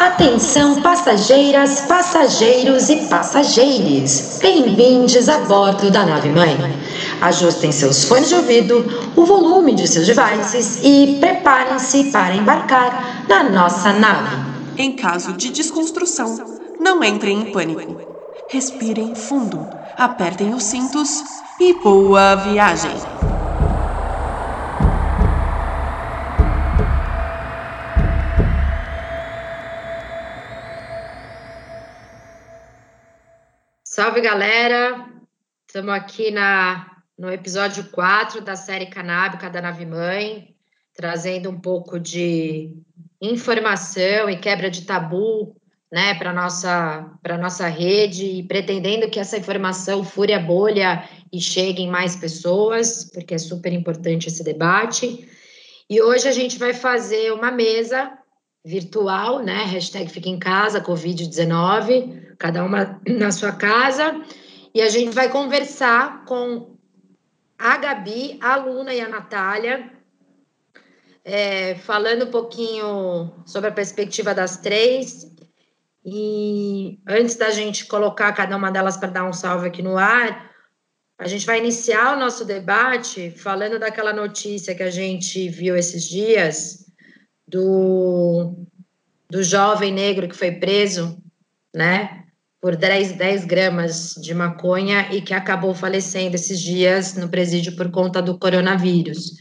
Atenção passageiras, passageiros e passageiros. Bem-vindos a bordo da nave mãe. Ajustem seus fones de ouvido, o volume de seus devices e preparem-se para embarcar na nossa nave. Em caso de desconstrução, não entrem em pânico. Respirem fundo, apertem os cintos e boa viagem! Salve galera! Estamos aqui na, no episódio 4 da série Canábica da Nave Mãe, trazendo um pouco de informação e quebra de tabu né, para nossa para nossa rede e pretendendo que essa informação fure a bolha e chegue em mais pessoas, porque é super importante esse debate. E hoje a gente vai fazer uma mesa virtual, né? Hashtag fica em casa, Covid-19, cada uma na sua casa. E a gente vai conversar com a Gabi, a Luna e a Natália, é, falando um pouquinho sobre a perspectiva das três. E antes da gente colocar cada uma delas para dar um salve aqui no ar, a gente vai iniciar o nosso debate falando daquela notícia que a gente viu esses dias do, do jovem negro que foi preso, né, por 10, 10 gramas de maconha e que acabou falecendo esses dias no presídio por conta do coronavírus.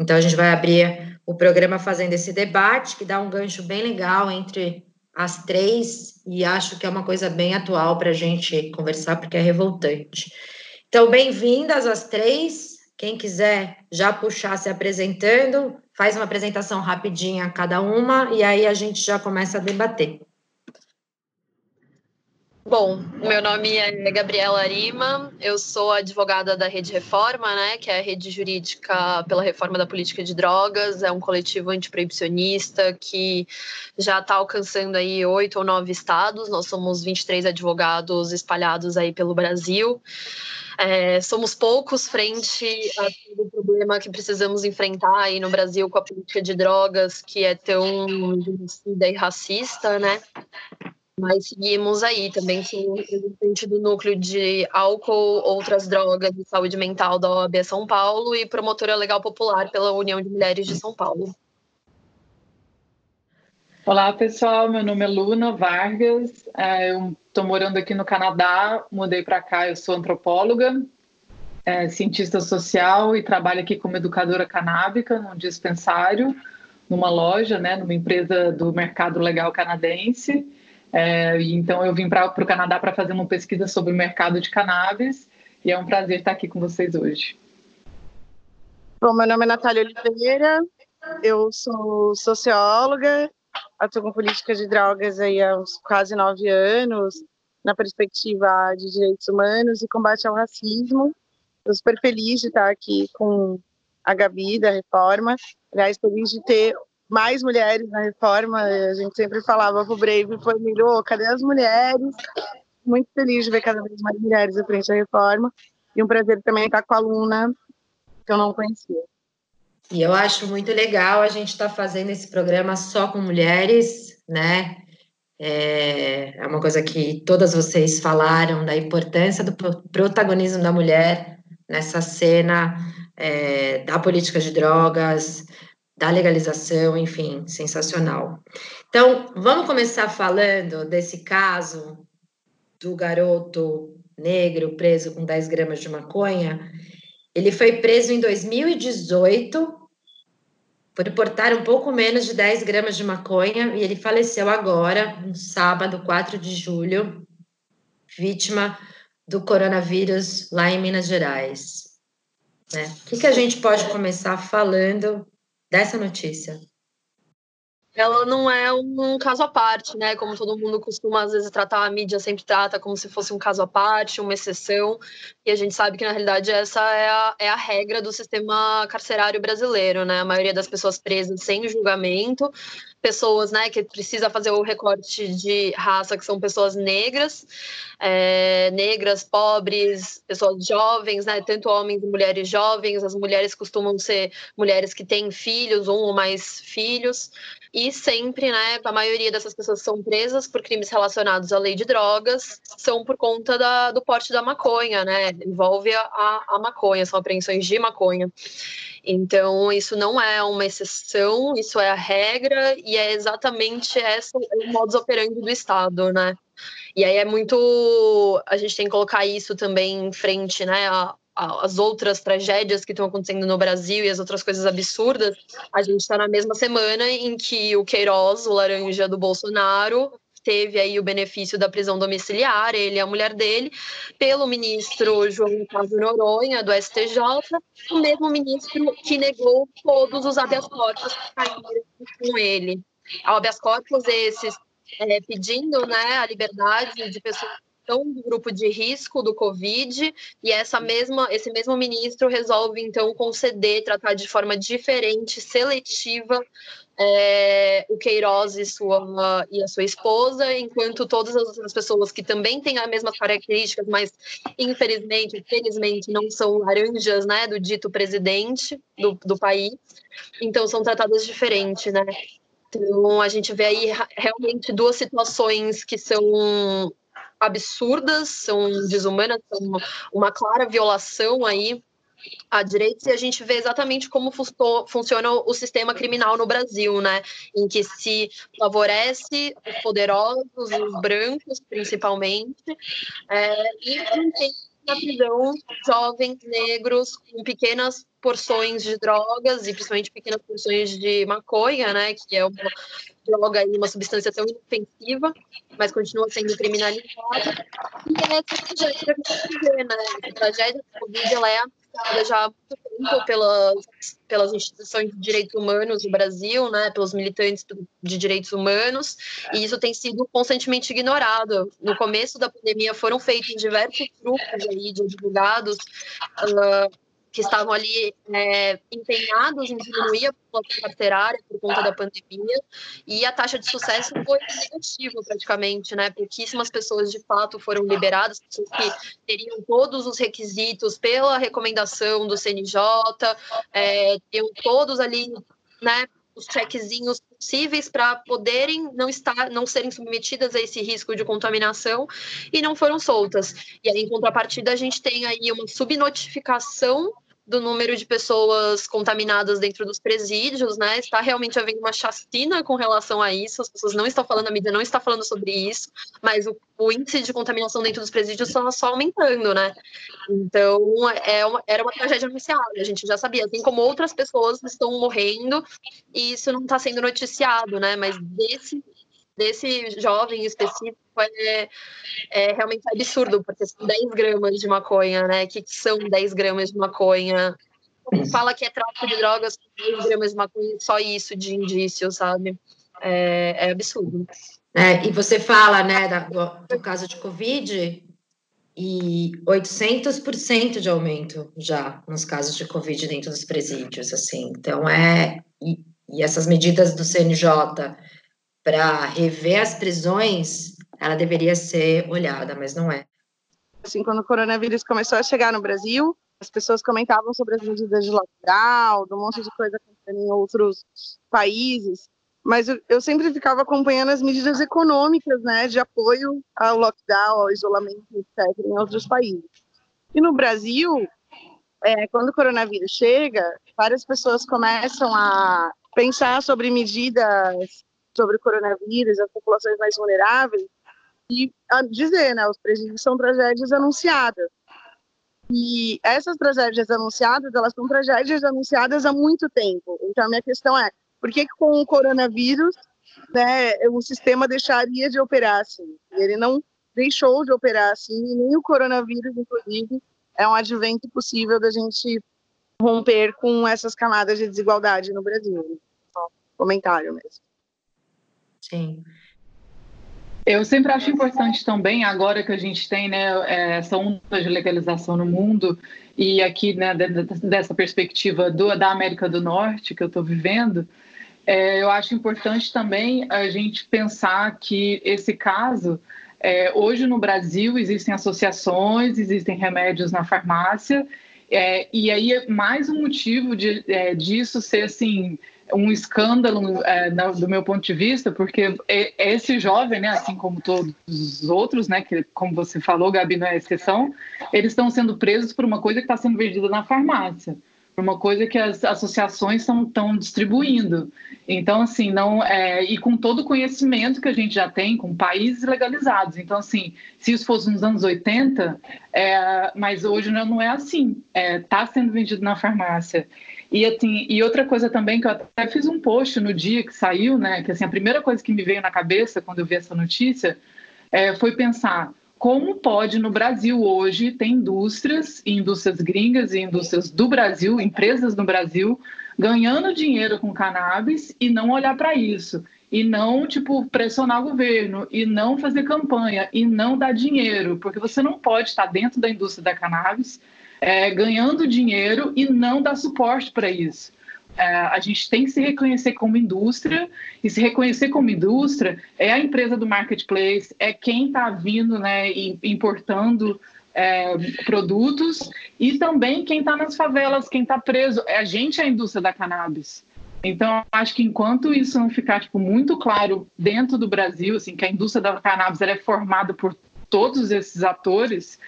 Então, a gente vai abrir o programa fazendo esse debate, que dá um gancho bem legal entre as três, e acho que é uma coisa bem atual para a gente conversar, porque é revoltante. Então, bem-vindas as três. Quem quiser já puxar se apresentando, faz uma apresentação rapidinha cada uma e aí a gente já começa a debater. Bom, meu nome é Gabriela Arima, eu sou advogada da Rede Reforma, né, que é a rede jurídica pela reforma da política de drogas, é um coletivo antiproibicionista que já está alcançando aí oito ou nove estados, nós somos 23 advogados espalhados aí pelo Brasil. É, somos poucos frente a todo o problema que precisamos enfrentar aí no Brasil com a política de drogas, que é tão genocida e racista, né? Mas seguimos aí, também sou representante do núcleo de álcool, outras drogas e saúde mental da OAB São Paulo e promotora legal popular pela União de Mulheres de São Paulo. Olá, pessoal. Meu nome é Luna Vargas. É, eu estou morando aqui no Canadá, mudei para cá. Eu sou antropóloga, é, cientista social e trabalho aqui como educadora canábica num dispensário, numa loja, né, numa empresa do mercado legal canadense. É, então, eu vim para o Canadá para fazer uma pesquisa sobre o mercado de cannabis e é um prazer estar aqui com vocês hoje. Bom, meu nome é Natália Oliveira, eu sou socióloga atuo com política de drogas aí há uns quase nove anos, na perspectiva de direitos humanos e combate ao racismo. Estou super feliz de estar aqui com a Gabi da Reforma. Aliás, feliz de ter mais mulheres na Reforma. A gente sempre falava para o Brave, foi melhor, cadê as mulheres? Muito feliz de ver cada vez mais mulheres à frente da Reforma. E um prazer também estar com a Luna, que eu não conhecia. E eu acho muito legal a gente estar tá fazendo esse programa só com mulheres, né? É, é uma coisa que todas vocês falaram da importância do protagonismo da mulher nessa cena é, da política de drogas, da legalização, enfim, sensacional. Então, vamos começar falando desse caso do garoto negro preso com 10 gramas de maconha. Ele foi preso em 2018 por portar um pouco menos de 10 gramas de maconha e ele faleceu agora, no sábado, 4 de julho, vítima do coronavírus lá em Minas Gerais. Né? O que, que a gente pode começar falando dessa notícia? Ela não é um caso à parte, né? Como todo mundo costuma às vezes tratar, a mídia sempre trata como se fosse um caso à parte, uma exceção, e a gente sabe que na realidade essa é a, é a regra do sistema carcerário brasileiro, né? A maioria das pessoas presas sem julgamento pessoas, né, que precisa fazer o recorte de raça, que são pessoas negras, é, negras, pobres, pessoas jovens, né, tanto homens e mulheres jovens. As mulheres costumam ser mulheres que têm filhos, um ou mais filhos, e sempre, né, a maioria dessas pessoas são presas por crimes relacionados à lei de drogas são por conta da, do porte da maconha, né, envolve a, a maconha, são apreensões de maconha. Então, isso não é uma exceção, isso é a regra e é exatamente essa o modus operandi do Estado, né? E aí é muito. A gente tem que colocar isso também em frente, né? A, as outras tragédias que estão acontecendo no Brasil e as outras coisas absurdas, a gente está na mesma semana em que o Queiroz, o laranja do Bolsonaro, teve aí o benefício da prisão domiciliar, ele e a mulher dele, pelo ministro João Carlos Noronha, do STJ, o mesmo ministro que negou todos os habeas corpus que caíram com ele. Habeas corpus esses é, pedindo né, a liberdade de pessoas estão no grupo de risco do Covid, e essa mesma, esse mesmo ministro resolve, então, conceder, tratar de forma diferente, seletiva, é, o Queiroz e, sua, e a sua esposa, enquanto todas as outras pessoas que também têm as mesmas características, mas infelizmente, felizmente, não são laranjas, né, do dito presidente do, do país, então são tratadas diferente, né. Então, a gente vê aí realmente duas situações que são absurdas, são desumanas, são uma clara violação aí a direitos e a gente vê exatamente como funciona o sistema criminal no Brasil, né? Em que se favorece os poderosos, os brancos principalmente, é, e mantém na prisão jovens negros com pequenas porções de drogas e principalmente pequenas porções de maconha, né, que é uma droga e uma substância tão inofensiva, mas continua sendo criminalizada. E é essa tragédia que a gente vê, né? A tragédia da Covid ela é ameaçada já há muito tempo pelas, pelas instituições de direitos humanos do Brasil, né, pelos militantes de direitos humanos, e isso tem sido constantemente ignorado. No começo da pandemia foram feitos diversos grupos aí de advogados uh, que estavam ali é, empenhados em diminuir a população carcerária por conta da pandemia, e a taxa de sucesso foi negativa praticamente, né? Pouquíssimas pessoas de fato foram liberadas, pessoas que teriam todos os requisitos pela recomendação do CNJ, é, teriam todos ali, né? os checkzinhos possíveis para poderem não estar, não serem submetidas a esse risco de contaminação e não foram soltas. E aí, em contrapartida, a gente tem aí uma subnotificação do número de pessoas contaminadas dentro dos presídios, né? Está realmente havendo uma chacina com relação a isso. As pessoas não estão falando, a mídia não está falando sobre isso, mas o, o índice de contaminação dentro dos presídios está só aumentando, né? Então, é uma, era uma tragédia anunciada, a gente já sabia, assim como outras pessoas estão morrendo e isso não está sendo noticiado, né? Mas desse desse jovem específico é, é, realmente absurdo, porque são 10 gramas de maconha, né? O que são 10 gramas de maconha? Fala que é tráfico de drogas, 10 gramas de maconha, só isso de indício, sabe? É, é absurdo. É, e você fala, né, da, do, do caso de Covid, e 800% de aumento já nos casos de Covid dentro dos presídios, assim. Então, é... E, e essas medidas do CNJ para rever as prisões, ela deveria ser olhada, mas não é. Assim, quando o coronavírus começou a chegar no Brasil, as pessoas comentavam sobre as medidas de lockdown, do monte de coisa acontecendo em outros países, mas eu, eu, sempre ficava acompanhando as medidas econômicas, né, de apoio ao lockdown, ao isolamento, etc., em outros países. E no Brasil, é, quando o coronavírus chega, várias pessoas começam a pensar sobre medidas sobre o coronavírus, as populações mais vulneráveis, e dizer, né, os presídios são tragédias anunciadas. E essas tragédias anunciadas, elas são tragédias anunciadas há muito tempo. Então, a minha questão é, por que com o coronavírus, né, o sistema deixaria de operar assim? Ele não deixou de operar assim, e nem o coronavírus, inclusive, é um advento possível da gente romper com essas camadas de desigualdade no Brasil. Só comentário mesmo. Sim. Eu sempre acho importante também, agora que a gente tem né, é, essa onda de legalização no mundo, e aqui né, dessa perspectiva do, da América do Norte que eu estou vivendo, é, eu acho importante também a gente pensar que esse caso, é, hoje no Brasil existem associações, existem remédios na farmácia, é, e aí é mais um motivo de, é, disso ser assim um escândalo é, do meu ponto de vista, porque esse jovem, né, assim como todos os outros, né, que como você falou, Gabi, não é exceção, eles estão sendo presos por uma coisa que está sendo vendida na farmácia, por uma coisa que as associações estão distribuindo. Então, assim, não é, e com todo o conhecimento que a gente já tem, com países legalizados. Então, assim, se isso fosse nos anos 80, é, mas hoje não é assim. Está é, sendo vendido na farmácia. E, assim, e outra coisa também que eu até fiz um post no dia que saiu, né? Que assim, a primeira coisa que me veio na cabeça quando eu vi essa notícia é, foi pensar como pode no Brasil hoje ter indústrias, indústrias gringas e indústrias do Brasil, empresas no Brasil, ganhando dinheiro com cannabis e não olhar para isso. E não, tipo, pressionar o governo, e não fazer campanha, e não dar dinheiro, porque você não pode estar dentro da indústria da cannabis é, ganhando dinheiro e não dar suporte para isso. É, a gente tem que se reconhecer como indústria, e se reconhecer como indústria é a empresa do marketplace, é quem está vindo né, importando é, produtos, e também quem está nas favelas, quem está preso. É a gente é a indústria da cannabis. Então, acho que enquanto isso não ficar tipo, muito claro dentro do Brasil, assim, que a indústria da cannabis é formada por todos esses atores,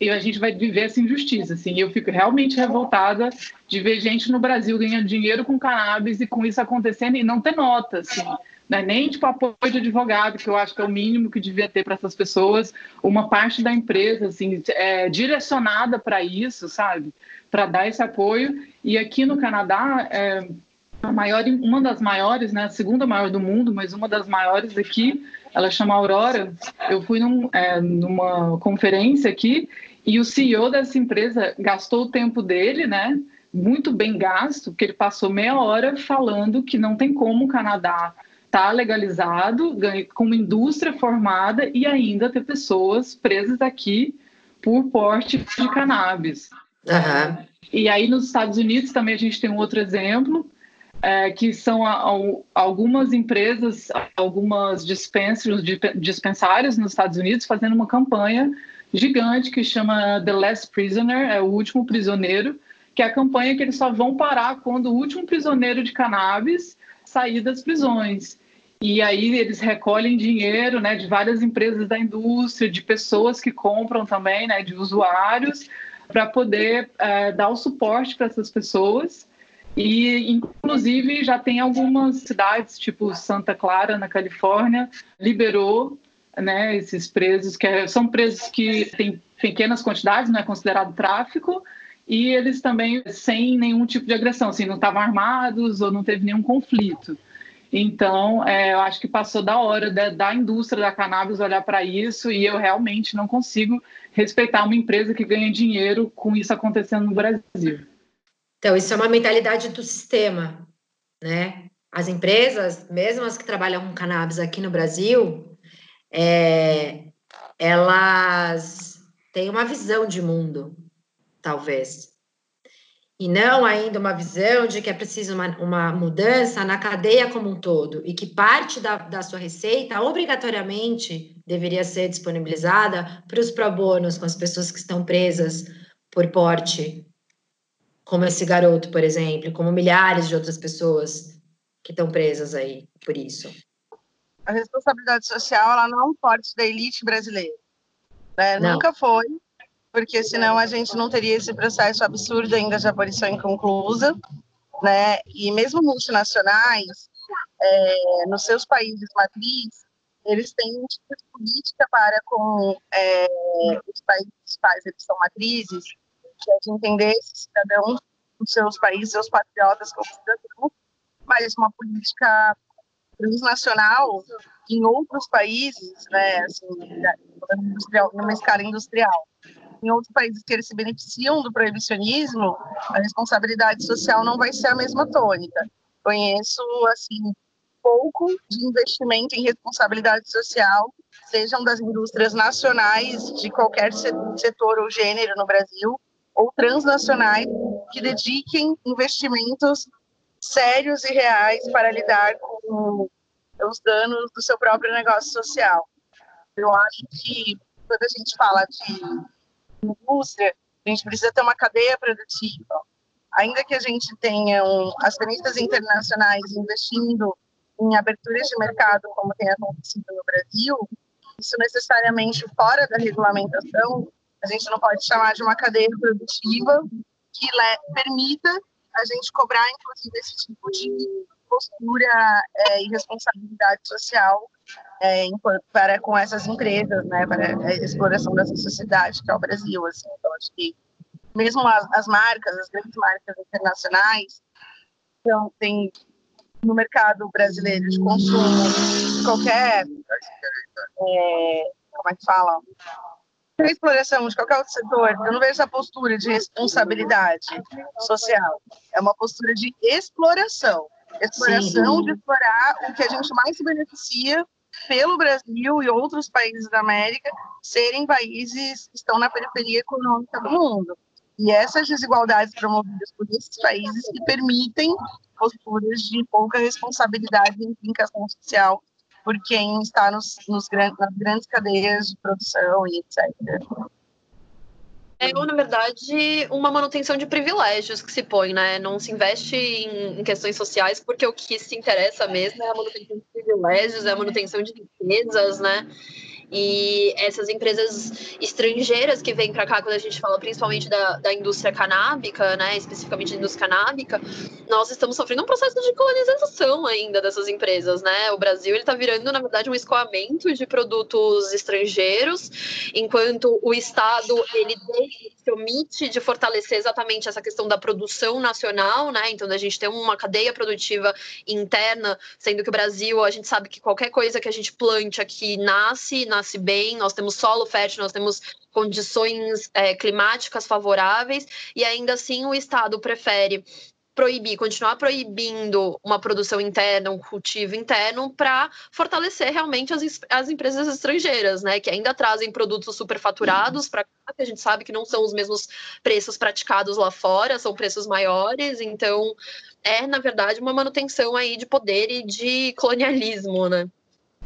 e a gente vai viver essa injustiça, assim. Eu fico realmente revoltada de ver gente no Brasil ganhando dinheiro com cannabis e com isso acontecendo e não ter nota, assim. Né? Nem tipo apoio de advogado, que eu acho que é o mínimo que devia ter para essas pessoas, uma parte da empresa assim é, direcionada para isso, sabe, para dar esse apoio. E aqui no Canadá, é, a maior, uma das maiores, né, a segunda maior do mundo, mas uma das maiores aqui, ela chama Aurora. Eu fui num, é, numa conferência aqui e o CEO dessa empresa gastou o tempo dele, né? Muito bem gasto, porque ele passou meia hora falando que não tem como o Canadá estar tá legalizado, com uma indústria formada e ainda ter pessoas presas aqui por porte de cannabis. Uhum. E aí nos Estados Unidos também a gente tem um outro exemplo, é, que são a, a, algumas empresas, algumas dispensários, dispensários nos Estados Unidos fazendo uma campanha gigante que chama The Last Prisoner, é o último prisioneiro, que é a campanha que eles só vão parar quando o último prisioneiro de cannabis sair das prisões. E aí eles recolhem dinheiro né, de várias empresas da indústria, de pessoas que compram também, né, de usuários, para poder é, dar o suporte para essas pessoas. E, inclusive, já tem algumas cidades, tipo Santa Clara, na Califórnia, liberou né, esses presos, que é, são presos que têm pequenas quantidades, não é considerado tráfico, e eles também sem nenhum tipo de agressão, assim, não estavam armados ou não teve nenhum conflito. Então, é, eu acho que passou da hora da, da indústria da cannabis olhar para isso e eu realmente não consigo respeitar uma empresa que ganha dinheiro com isso acontecendo no Brasil. Então, isso é uma mentalidade do sistema, né? As empresas, mesmo as que trabalham com cannabis aqui no Brasil, é, elas têm uma visão de mundo, talvez. E não ainda uma visão de que é preciso uma, uma mudança na cadeia como um todo, e que parte da, da sua receita obrigatoriamente deveria ser disponibilizada para os pro bonos com as pessoas que estão presas por porte, como esse garoto, por exemplo, como milhares de outras pessoas que estão presas aí por isso a responsabilidade social ela não é um forte da elite brasileira. Né? Nunca foi, porque senão a gente não teria esse processo absurdo ainda de abolição inconclusa. Né? E mesmo multinacionais, é, nos seus países matriz, eles têm um tipo de política para com é, os países quais eles são matrizes, que é de entender esses cidadãos dos seus países, seus patriotas como cidadãos, mas uma política transnacional em outros países, né, assim, numa escala industrial. Em outros países que eles se beneficiam do proibicionismo, a responsabilidade social não vai ser a mesma tônica. Conheço, assim, pouco de investimento em responsabilidade social, sejam das indústrias nacionais de qualquer setor ou gênero no Brasil, ou transnacionais que dediquem investimentos sérios e reais para lidar com os danos do seu próprio negócio social. Eu acho que quando a gente fala de indústria, a gente precisa ter uma cadeia produtiva. Ainda que a gente tenha um, acionistas internacionais investindo em aberturas de mercado, como tem acontecido no Brasil, isso necessariamente fora da regulamentação, a gente não pode chamar de uma cadeia produtiva que permita a gente cobrar, inclusive, esse tipo de postura é, e responsabilidade social é, para com essas empresas, né, para a exploração dessa sociedade que é o Brasil. Assim. Então, acho que mesmo as, as marcas, as grandes marcas internacionais, então, tem no mercado brasileiro de consumo, qualquer, é, como é que fala? A exploração de qualquer outro setor, eu não vejo essa postura de responsabilidade social. É uma postura de exploração. Exploração Sim. de explorar o que a gente mais se beneficia pelo Brasil e outros países da América serem países que estão na periferia econômica do mundo. E essas desigualdades promovidas por esses países que permitem posturas de pouca responsabilidade e implicação social por quem está nos, nos nas grandes cadeias de produção e etc. É, na verdade, uma manutenção de privilégios que se põe, né? Não se investe em, em, questões sociais, porque o que se interessa mesmo é a manutenção de privilégios, é a manutenção de riquezas, né? E essas empresas estrangeiras que vêm para cá, quando a gente fala principalmente da, da indústria canábica, né, especificamente da indústria canábica, nós estamos sofrendo um processo de colonização ainda dessas empresas, né? O Brasil ele está virando, na verdade, um escoamento de produtos estrangeiros, enquanto o Estado ele se omite de fortalecer exatamente essa questão da produção nacional, né? Então, a gente tem uma cadeia produtiva interna, sendo que o Brasil, a gente sabe que qualquer coisa que a gente plante aqui nasce, nasce nasce bem, nós temos solo fértil, nós temos condições é, climáticas favoráveis, e ainda assim o Estado prefere proibir, continuar proibindo uma produção interna, um cultivo interno, para fortalecer realmente as, as empresas estrangeiras, né? Que ainda trazem produtos superfaturados para cá, que a gente sabe que não são os mesmos preços praticados lá fora, são preços maiores, então é, na verdade, uma manutenção aí de poder e de colonialismo, né?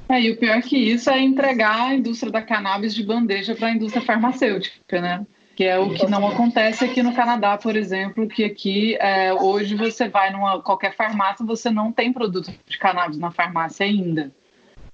É, e o pior que isso é entregar a indústria da cannabis de bandeja para a indústria farmacêutica, né? Que é o que não acontece aqui no Canadá, por exemplo, que aqui é, hoje você vai numa qualquer farmácia, você não tem produto de cannabis na farmácia ainda.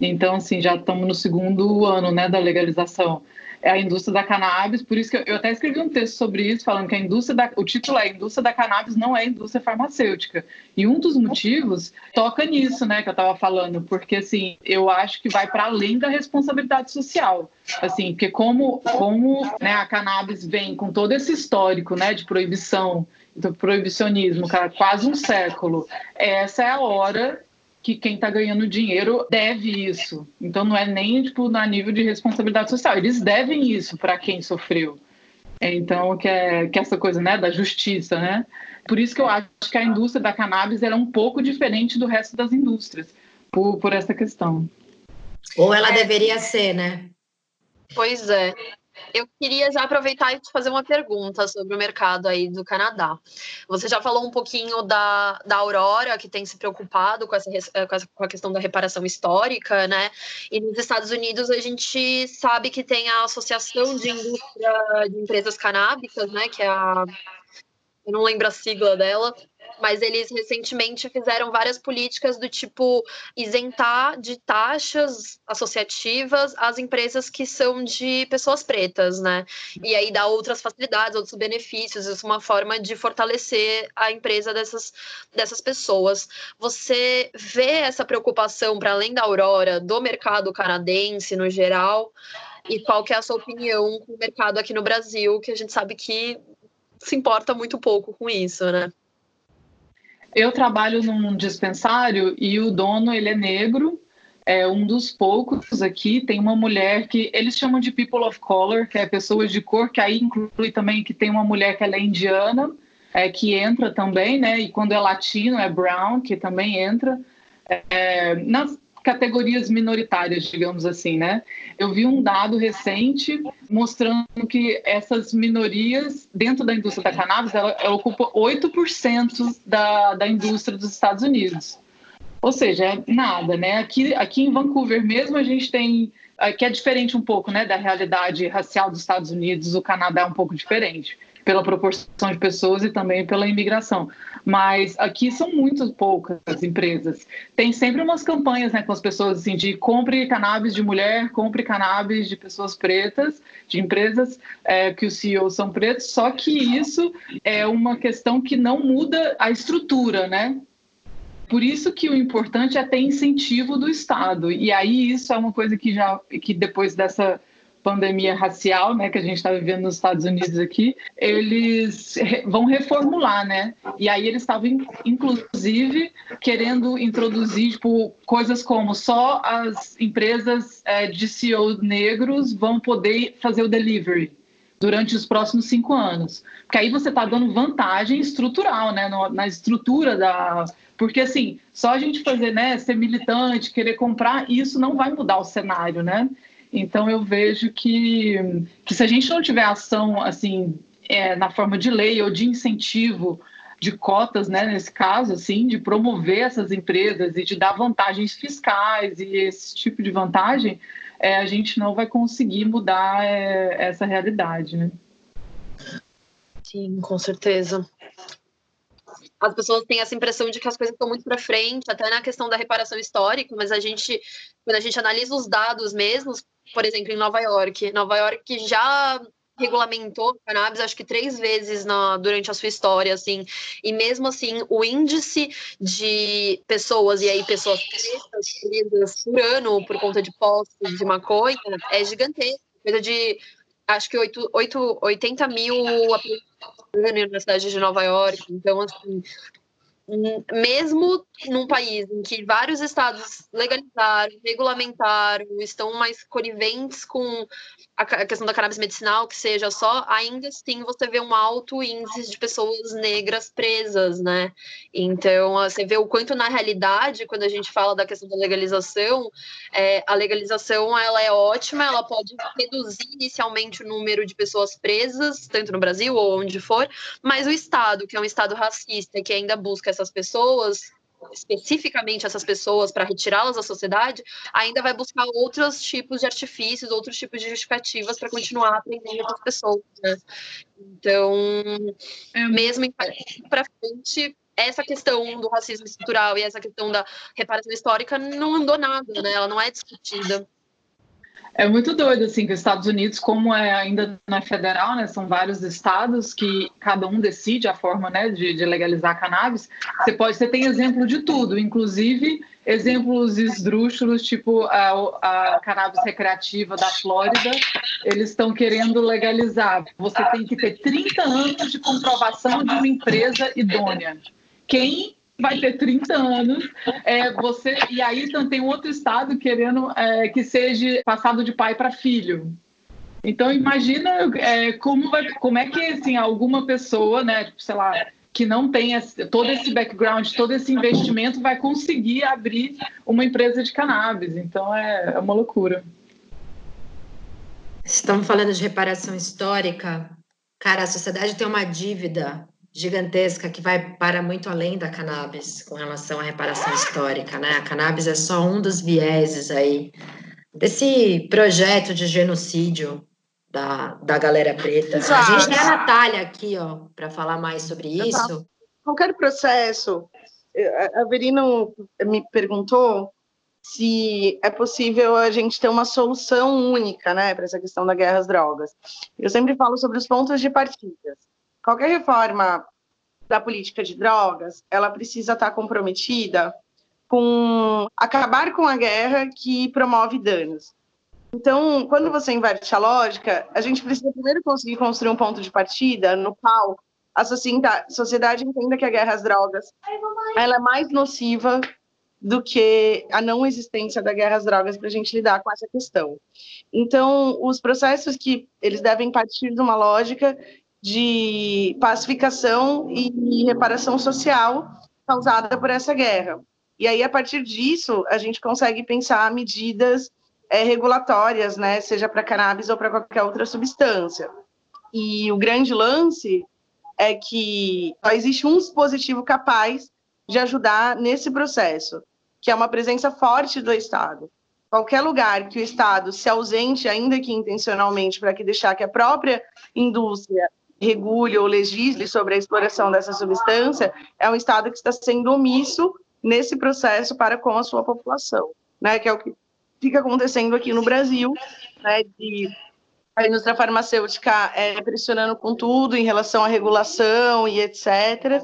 Então, assim, já estamos no segundo ano né, da legalização é a indústria da cannabis, por isso que eu, eu, até escrevi um texto sobre isso, falando que a indústria da, o título é a indústria da cannabis não é indústria farmacêutica. E um dos motivos toca nisso, né, que eu estava falando, porque assim, eu acho que vai para além da responsabilidade social. Assim, porque como como, né, a cannabis vem com todo esse histórico, né, de proibição, do proibicionismo, cara, quase um século. Essa é a hora que quem está ganhando dinheiro deve isso. Então não é nem tipo na nível de responsabilidade social. Eles devem isso para quem sofreu. Então que é que é essa coisa né da justiça, né? Por isso que eu acho que a indústria da cannabis é um pouco diferente do resto das indústrias por, por essa questão. Ou ela deveria ser, né? Pois é. Eu queria já aproveitar e te fazer uma pergunta sobre o mercado aí do Canadá. Você já falou um pouquinho da, da Aurora, que tem se preocupado com essa, com essa com a questão da reparação histórica, né? E nos Estados Unidos a gente sabe que tem a Associação de Indústria de Empresas Canábicas, né? Que é a eu não lembro a sigla dela, mas eles recentemente fizeram várias políticas do tipo isentar de taxas associativas as empresas que são de pessoas pretas, né? E aí dar outras facilidades, outros benefícios, isso é uma forma de fortalecer a empresa dessas, dessas pessoas. Você vê essa preocupação para além da Aurora, do mercado canadense no geral? E qual que é a sua opinião com o mercado aqui no Brasil, que a gente sabe que se importa muito pouco com isso, né? Eu trabalho num dispensário e o dono ele é negro, é um dos poucos aqui. Tem uma mulher que eles chamam de people of color, que é pessoas de cor, que aí inclui também que tem uma mulher que ela é indiana, é, que entra também, né? E quando é latino é brown, que também entra. É, nas categorias minoritárias, digamos assim, né? Eu vi um dado recente mostrando que essas minorias dentro da indústria da cannabis, ela, ela ocupa 8% da, da indústria dos Estados Unidos. Ou seja, é nada, né? Aqui, aqui em Vancouver mesmo a gente tem que é diferente um pouco, né, da realidade racial dos Estados Unidos. O Canadá é um pouco diferente pela proporção de pessoas e também pela imigração. Mas aqui são muito poucas empresas. Tem sempre umas campanhas né, com as pessoas assim, de compre cannabis de mulher, compre cannabis de pessoas pretas, de empresas é, que os CEOs são pretos, só que isso é uma questão que não muda a estrutura, né? Por isso que o importante é ter incentivo do Estado. E aí isso é uma coisa que já que depois dessa pandemia racial, né, que a gente está vivendo nos Estados Unidos aqui, eles vão reformular, né? E aí eles estavam, inclusive, querendo introduzir tipo, coisas como só as empresas é, de CEO negros vão poder fazer o delivery durante os próximos cinco anos. Porque aí você está dando vantagem estrutural, né, na estrutura da porque, assim, só a gente fazer, né, ser militante, querer comprar, isso não vai mudar o cenário, né? Então, eu vejo que, que se a gente não tiver ação, assim, é, na forma de lei ou de incentivo, de cotas, né, nesse caso, assim, de promover essas empresas e de dar vantagens fiscais e esse tipo de vantagem, é, a gente não vai conseguir mudar é, essa realidade, né? Sim, com certeza as pessoas têm essa impressão de que as coisas estão muito para frente, até na questão da reparação histórica, mas a gente, quando a gente analisa os dados mesmos, por exemplo, em Nova York, Nova York já regulamentou cannabis acho que três vezes na, durante a sua história, assim, e mesmo assim o índice de pessoas, e aí pessoas pretas por ano por conta de postos de maconha é gigantesco, coisa de acho que 8, 8, 80 mil na cidade de Nova York. Então, assim, mesmo num país em que vários estados legalizaram, regulamentaram, estão mais coniventes com a questão da cannabis medicinal, que seja só, ainda assim você vê um alto índice de pessoas negras presas, né? Então, você vê o quanto na realidade, quando a gente fala da questão da legalização, é, a legalização ela é ótima, ela pode reduzir inicialmente o número de pessoas presas, tanto no Brasil ou onde for, mas o Estado, que é um Estado racista, que ainda busca essas pessoas, especificamente essas pessoas para retirá-las da sociedade, ainda vai buscar outros tipos de artifícios, outros tipos de justificativas para continuar aprendendo essas pessoas. Né? Então, é. mesmo para frente, essa questão do racismo estrutural e essa questão da reparação histórica não andou nada, né? Ela não é discutida. É muito doido, assim, que os Estados Unidos, como é ainda não é federal, né, são vários estados que cada um decide a forma, né, de, de legalizar a cannabis. Você pode, você tem exemplo de tudo, inclusive exemplos esdrúxulos, tipo a, a cannabis recreativa da Flórida, eles estão querendo legalizar. Você tem que ter 30 anos de comprovação de uma empresa idônea. Quem vai ter 30 anos, é, você e aí então, tem outro estado querendo é, que seja passado de pai para filho. Então imagina é, como vai, como é que assim alguma pessoa, né, tipo, sei lá, que não tem esse, todo esse background, todo esse investimento, vai conseguir abrir uma empresa de cannabis. Então é, é uma loucura. Estamos falando de reparação histórica. Cara, a sociedade tem uma dívida gigantesca que vai para muito além da cannabis com relação à reparação histórica, né? A cannabis é só um dos vieses aí desse projeto de genocídio da, da galera preta. Exato. A gente tem a Natália aqui, ó, para falar mais sobre isso. Qualquer processo, a Verino me perguntou se é possível a gente ter uma solução única, né, para essa questão da guerra às drogas. Eu sempre falo sobre os pontos de partida qualquer reforma da política de drogas, ela precisa estar comprometida com acabar com a guerra que promove danos. Então, quando você inverte a lógica, a gente precisa primeiro conseguir construir um ponto de partida no qual a sociedade entenda que a guerra às drogas ela é mais nociva do que a não existência da guerra às drogas para a gente lidar com essa questão. Então, os processos que eles devem partir de uma lógica de pacificação e reparação social causada por essa guerra. E aí, a partir disso, a gente consegue pensar medidas é, regulatórias, né, seja para cannabis ou para qualquer outra substância. E o grande lance é que só existe um dispositivo capaz de ajudar nesse processo, que é uma presença forte do Estado. Qualquer lugar que o Estado se ausente, ainda que intencionalmente, para que deixar que a própria indústria regule ou legisle sobre a exploração dessa substância, é um Estado que está sendo omisso nesse processo para com a sua população, né? Que é o que fica acontecendo aqui no Brasil, né? De a indústria farmacêutica é, pressionando com tudo em relação à regulação e etc.,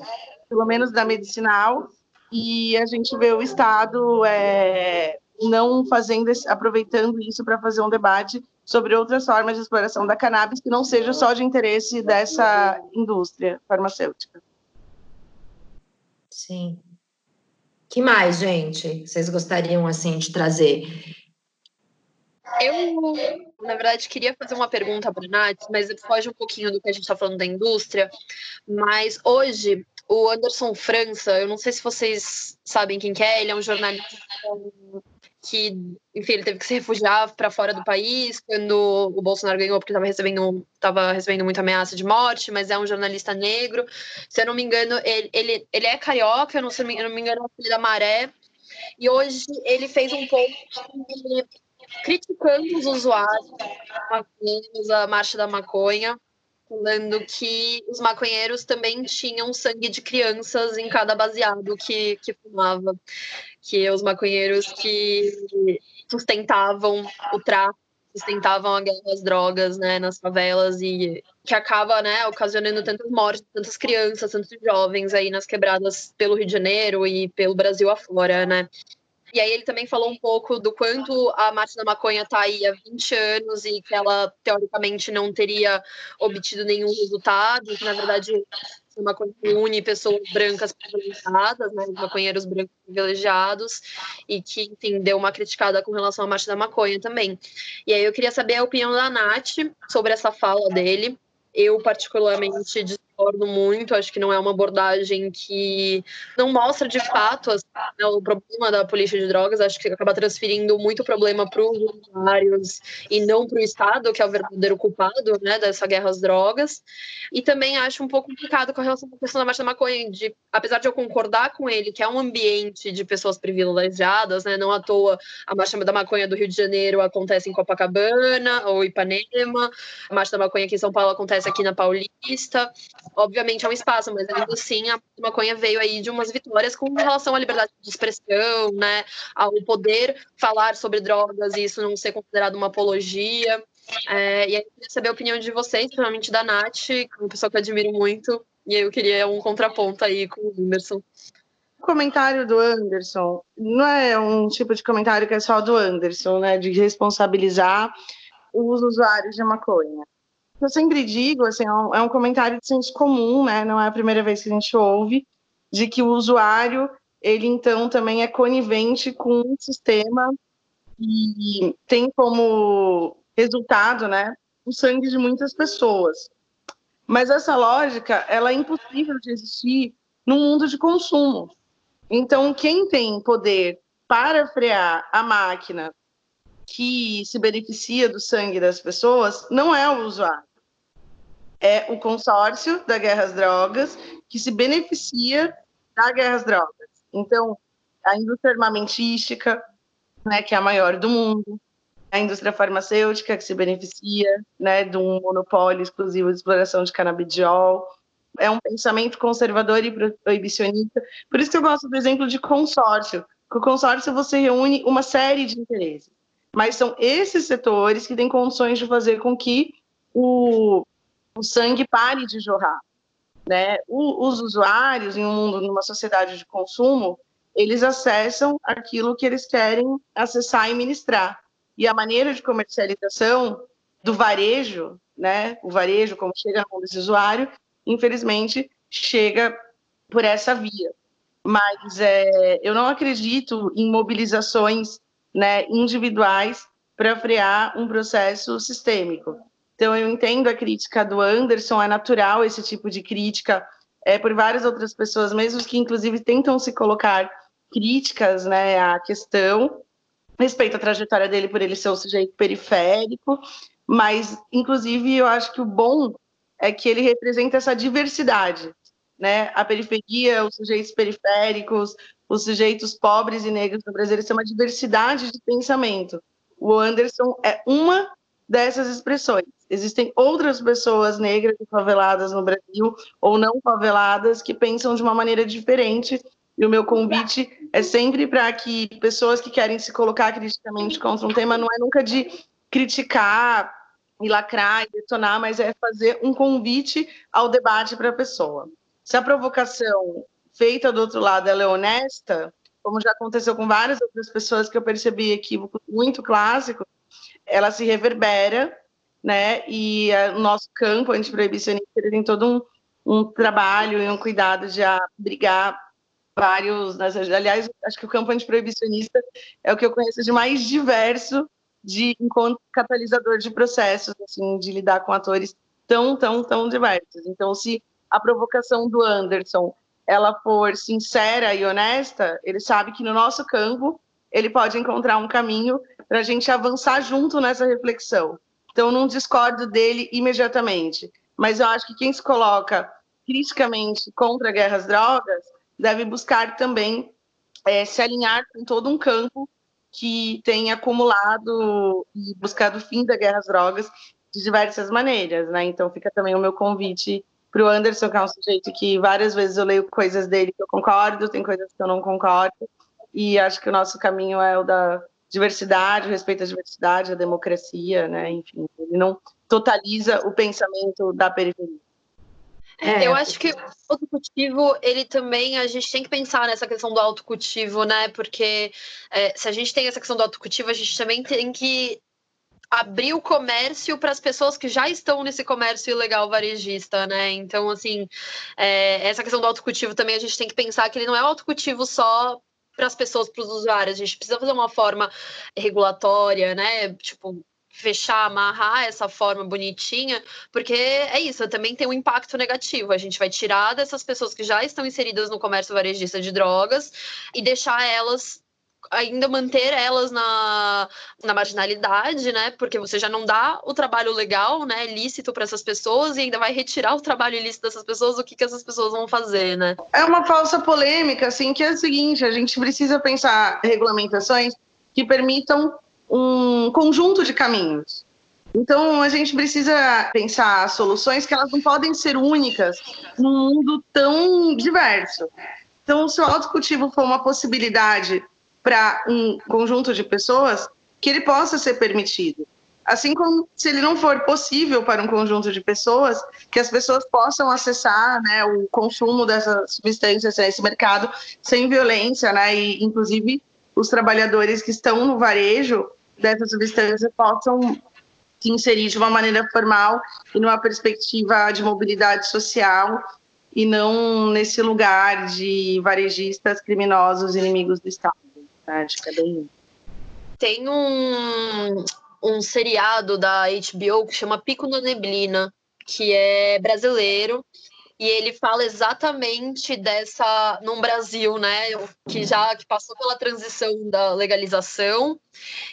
pelo menos da medicinal, e a gente vê o Estado é, não fazendo, aproveitando isso para fazer um debate sobre outras formas de exploração da cannabis que não seja só de interesse dessa indústria farmacêutica. Sim. Que mais, gente? Vocês gostariam assim de trazer? Eu, na verdade, queria fazer uma pergunta para a Nath, mas foge um pouquinho do que a gente está falando da indústria. Mas hoje, o Anderson França, eu não sei se vocês sabem quem que é, ele é um jornalista que, enfim, ele teve que se refugiar para fora do país quando o Bolsonaro ganhou, porque estava recebendo, tava recebendo muita ameaça de morte, mas é um jornalista negro. Se eu não me engano, ele, ele, ele é carioca, eu não, sei, eu não me engano, é da Maré. E hoje ele fez um pouco criticando os usuários, a marcha da maconha, falando que os maconheiros também tinham sangue de crianças em cada baseado que, que fumava, que os maconheiros que sustentavam o tráfico, sustentavam a guerra às drogas, né, nas favelas e que acaba, né, ocasionando tantas mortes, tantas crianças, tantos jovens aí nas quebradas pelo Rio de Janeiro e pelo Brasil afora, né. E aí ele também falou um pouco do quanto a Marcha da Maconha está aí há 20 anos e que ela, teoricamente, não teria obtido nenhum resultado, que, na verdade, a maconha une pessoas brancas privilegiadas, né, maconheiros brancos privilegiados, e que, enfim, deu uma criticada com relação à Marcha da Maconha também. E aí eu queria saber a opinião da Nath sobre essa fala dele, eu particularmente discordo muito, acho que não é uma abordagem que não mostra de fato assim, né, o problema da política de drogas, acho que acaba transferindo muito problema para os usuários e não para o Estado, que é o verdadeiro culpado né, dessa guerra às drogas. E também acho um pouco complicado com relação à questão da marcha da maconha, de, apesar de eu concordar com ele que é um ambiente de pessoas privilegiadas, né, não à toa a marcha da maconha do Rio de Janeiro acontece em Copacabana ou Ipanema, a marcha da maconha aqui em São Paulo acontece aqui na Paulista, obviamente é um espaço, mas ainda assim a maconha veio aí de umas vitórias com relação à liberdade de expressão, né, ao poder falar sobre drogas e isso não ser considerado uma apologia. É, e aí eu queria saber a opinião de vocês, principalmente da Nath, que é uma pessoa que eu admiro muito, e aí eu queria um contraponto aí com o Anderson. O comentário do Anderson não é um tipo de comentário que é só do Anderson, né, de responsabilizar os usuários de maconha eu sempre digo, assim, é um, é um comentário de senso comum, né? Não é a primeira vez que a gente ouve, de que o usuário, ele então também é conivente com o sistema e tem como resultado, né, o sangue de muitas pessoas. Mas essa lógica, ela é impossível de existir no mundo de consumo. Então, quem tem poder para frear a máquina que se beneficia do sangue das pessoas não é o usuário é o consórcio da guerra às drogas que se beneficia da guerra às drogas. Então, a indústria armamentística, né, que é a maior do mundo, a indústria farmacêutica que se beneficia, né, de um monopólio exclusivo de exploração de canabidiol. É um pensamento conservador e proibicionista. Por isso que eu gosto do exemplo de consórcio. Com o consórcio você reúne uma série de interesses, mas são esses setores que têm condições de fazer com que o o sangue pare de jorrar. Né? O, os usuários, em um mundo, numa sociedade de consumo, eles acessam aquilo que eles querem acessar e ministrar. E a maneira de comercialização do varejo, né, o varejo, como chega na mão desse usuário, infelizmente, chega por essa via. Mas é, eu não acredito em mobilizações né, individuais para frear um processo sistêmico. Então, eu entendo a crítica do Anderson, é natural esse tipo de crítica é, por várias outras pessoas, mesmo que inclusive tentam se colocar críticas né, à questão, respeito à trajetória dele por ele ser um sujeito periférico, mas, inclusive, eu acho que o bom é que ele representa essa diversidade, né? A periferia, os sujeitos periféricos, os sujeitos pobres e negros no Brasil, eles têm uma diversidade de pensamento. O Anderson é uma dessas expressões. Existem outras pessoas negras e faveladas no Brasil, ou não faveladas, que pensam de uma maneira diferente. E o meu convite é sempre para que pessoas que querem se colocar criticamente contra um tema não é nunca de criticar e lacrar e detonar, mas é fazer um convite ao debate para a pessoa. Se a provocação feita do outro lado ela é honesta, como já aconteceu com várias outras pessoas que eu percebi equívocos muito clássicos, ela se reverbera, né? E o nosso campo antiproibicionista ele tem todo um, um trabalho e um cuidado de abrigar vários. Aliás, acho que o campo antiproibicionista é o que eu conheço de mais diverso de encontro catalisador de processos, assim, de lidar com atores tão, tão, tão diversos. Então, se a provocação do Anderson ela for sincera e honesta, ele sabe que no nosso campo ele pode encontrar um caminho para a gente avançar junto nessa reflexão. Então, não discordo dele imediatamente, mas eu acho que quem se coloca criticamente contra a guerra às drogas deve buscar também é, se alinhar com todo um campo que tem acumulado e buscado o fim da guerra às drogas de diversas maneiras, né? Então fica também o meu convite para o Anderson, que é um sujeito que várias vezes eu leio coisas dele que eu concordo, tem coisas que eu não concordo, e acho que o nosso caminho é o da diversidade, o respeito à diversidade, à democracia, né? Enfim, ele não totaliza o pensamento da periferia. É, eu acho que o autocultivo, ele também, a gente tem que pensar nessa questão do autocultivo, né? Porque é, se a gente tem essa questão do autocultivo, a gente também tem que abrir o comércio para as pessoas que já estão nesse comércio ilegal varejista, né? Então, assim, é, essa questão do autocultivo também a gente tem que pensar que ele não é autocultivo só para as pessoas, para os usuários. A gente precisa fazer uma forma regulatória, né? Tipo, fechar, amarrar essa forma bonitinha, porque é isso, também tem um impacto negativo. A gente vai tirar dessas pessoas que já estão inseridas no comércio varejista de drogas e deixar elas ainda manter elas na, na marginalidade, né? Porque você já não dá o trabalho legal, né, lícito para essas pessoas e ainda vai retirar o trabalho ilícito dessas pessoas, o que, que essas pessoas vão fazer, né? É uma falsa polêmica, assim, que é o seguinte, a gente precisa pensar regulamentações que permitam um conjunto de caminhos. Então, a gente precisa pensar soluções que elas não podem ser únicas num mundo tão diverso. Então, se o autocultivo for uma possibilidade para um conjunto de pessoas, que ele possa ser permitido. Assim como se ele não for possível para um conjunto de pessoas, que as pessoas possam acessar né, o consumo dessas substâncias nesse mercado sem violência, né, e inclusive os trabalhadores que estão no varejo dessas substâncias possam se inserir de uma maneira formal e numa perspectiva de mobilidade social e não nesse lugar de varejistas criminosos inimigos do Estado. É bem. Tem um, um seriado da HBO que chama Pico na Neblina, que é brasileiro e ele fala exatamente dessa num Brasil, né, que já que passou pela transição da legalização,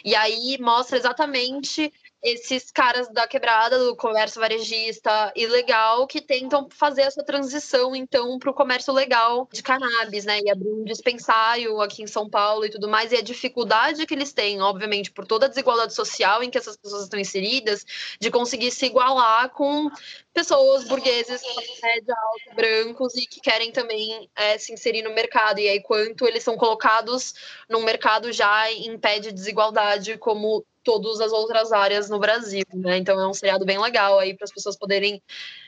e aí mostra exatamente esses caras da quebrada do comércio varejista ilegal que tentam fazer essa transição então para o comércio legal de cannabis, né? E abrir um dispensário aqui em São Paulo e tudo mais. E a dificuldade que eles têm, obviamente, por toda a desigualdade social em que essas pessoas estão inseridas, de conseguir se igualar com pessoas burgueses, média alta, brancos e que querem também é, se inserir no mercado. E aí, quanto eles são colocados num mercado já em pé de desigualdade, como todas as outras áreas no Brasil, né? Então é um seriado bem legal aí para as pessoas poderem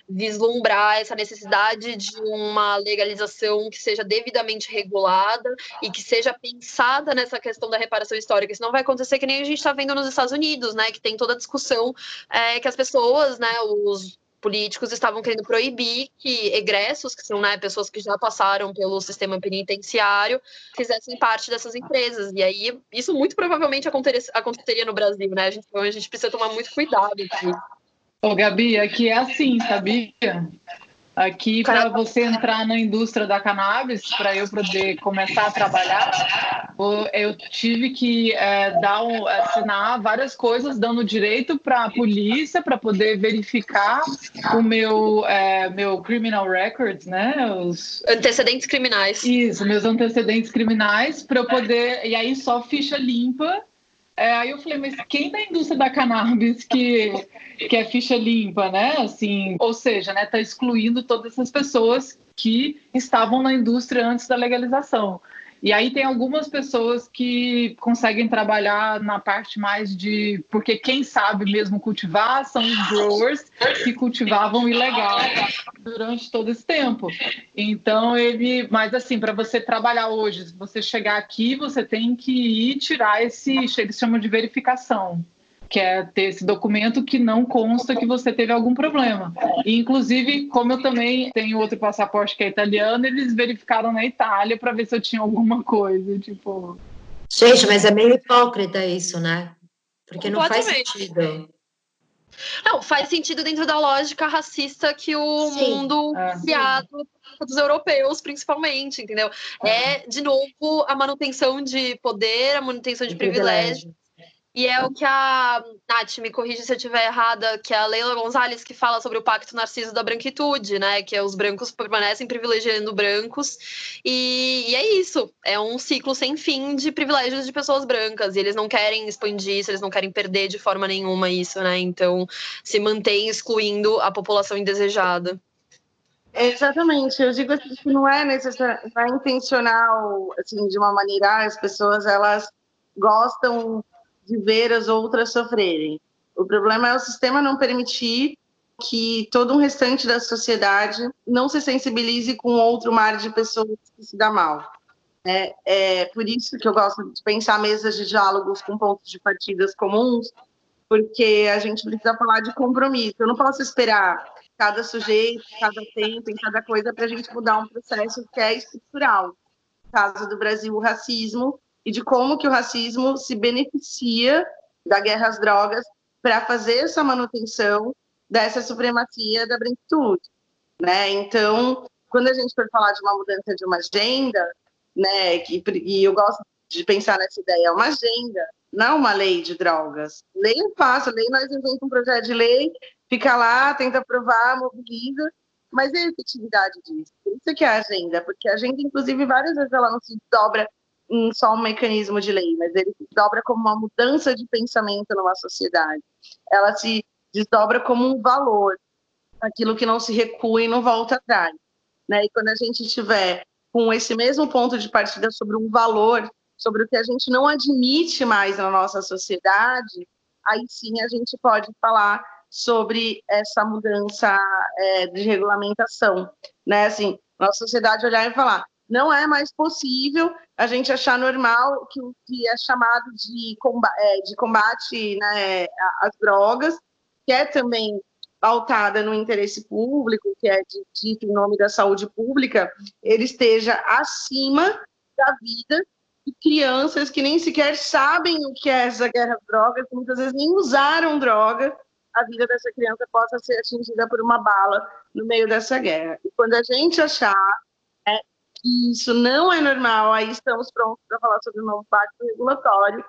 vislumbrar essa necessidade de uma legalização que seja devidamente regulada e que seja pensada nessa questão da reparação histórica. Senão vai acontecer que nem a gente está vendo nos Estados Unidos, né? Que tem toda a discussão é, que as pessoas, né, os políticos estavam querendo proibir que egressos, que são né, pessoas que já passaram pelo sistema penitenciário, fizessem parte dessas empresas. E aí, isso muito provavelmente aconteceria no Brasil, né? A gente, então, a gente precisa tomar muito cuidado aqui. Ô, Gabi, aqui é assim, sabia? Aqui, para você entrar na indústria da cannabis, para eu poder começar a trabalhar, eu tive que é, dar assinar várias coisas, dando direito para a polícia para poder verificar o meu, é, meu criminal records, né? Os... Antecedentes criminais. Isso, meus antecedentes criminais, para eu poder. E aí só ficha limpa é, aí eu falei, mas quem da indústria da cannabis que, que é ficha limpa, né? Assim, ou seja, né, tá excluindo todas essas pessoas que estavam na indústria antes da legalização. E aí tem algumas pessoas que conseguem trabalhar na parte mais de. Porque quem sabe mesmo cultivar são os growers que cultivavam ilegal durante todo esse tempo. Então ele. Mas assim, para você trabalhar hoje, se você chegar aqui, você tem que ir tirar esse. Eles chamam de verificação que é ter esse documento que não consta que você teve algum problema. E, inclusive, como eu também tenho outro passaporte que é italiano, eles verificaram na Itália para ver se eu tinha alguma coisa, tipo. Gente, mas é meio hipócrita isso, né? Porque não faz sentido. Não, faz sentido dentro da lógica racista que o sim, mundo é. criado dos europeus, principalmente, entendeu? É, de novo, a manutenção de poder, a manutenção de, de privilégio. privilégio. E é o que a Nath, me corrige se eu estiver errada, que é a Leila Gonzalez que fala sobre o pacto narciso da branquitude, né? Que é os brancos permanecem privilegiando brancos. E, e, é isso. É um ciclo sem fim de privilégios de pessoas brancas. E eles não querem expandir isso, eles não querem perder de forma nenhuma isso, né? Então se mantém excluindo a população indesejada. Exatamente, eu digo assim, que não é necessário, não é intencional, assim, de uma maneira, as pessoas, elas gostam de ver as outras sofrerem. O problema é o sistema não permitir que todo um restante da sociedade não se sensibilize com outro mar de pessoas que se dá mal. É, é por isso que eu gosto de pensar mesas de diálogos com pontos de partidas comuns, porque a gente precisa falar de compromisso. Eu não posso esperar cada sujeito, cada tempo, em cada coisa para a gente mudar um processo que é estrutural. No caso do Brasil, o racismo e de como que o racismo se beneficia da guerra às drogas para fazer essa manutenção dessa supremacia da branquitude, né? Então, quando a gente for falar de uma mudança de uma agenda, né, que, e eu gosto de pensar nessa ideia, é uma agenda, não uma lei de drogas. Lei é fácil, lei nós inventamos um projeto de lei, fica lá, tenta aprovar, mobiliza, mas é a efetividade disso. Isso que é a agenda, porque a agenda, inclusive, várias vezes ela não se dobra em só um mecanismo de lei, mas ele se desdobra como uma mudança de pensamento numa sociedade. Ela se desdobra como um valor, aquilo que não se recua e não volta atrás. Né? E quando a gente tiver com esse mesmo ponto de partida sobre um valor, sobre o que a gente não admite mais na nossa sociedade, aí sim a gente pode falar sobre essa mudança é, de regulamentação, né? Assim, nossa sociedade olhar e falar, não é mais possível a gente achar normal que o que é chamado de combate, é, de combate né, às drogas, que é também pautada no interesse público, que é dito em nome da saúde pública, ele esteja acima da vida de crianças que nem sequer sabem o que é essa guerra às drogas, muitas vezes nem usaram droga, a vida dessa criança possa ser atingida por uma bala no meio dessa guerra. E quando a gente achar isso não é normal, aí estamos prontos para falar sobre o novo pacto regulatório,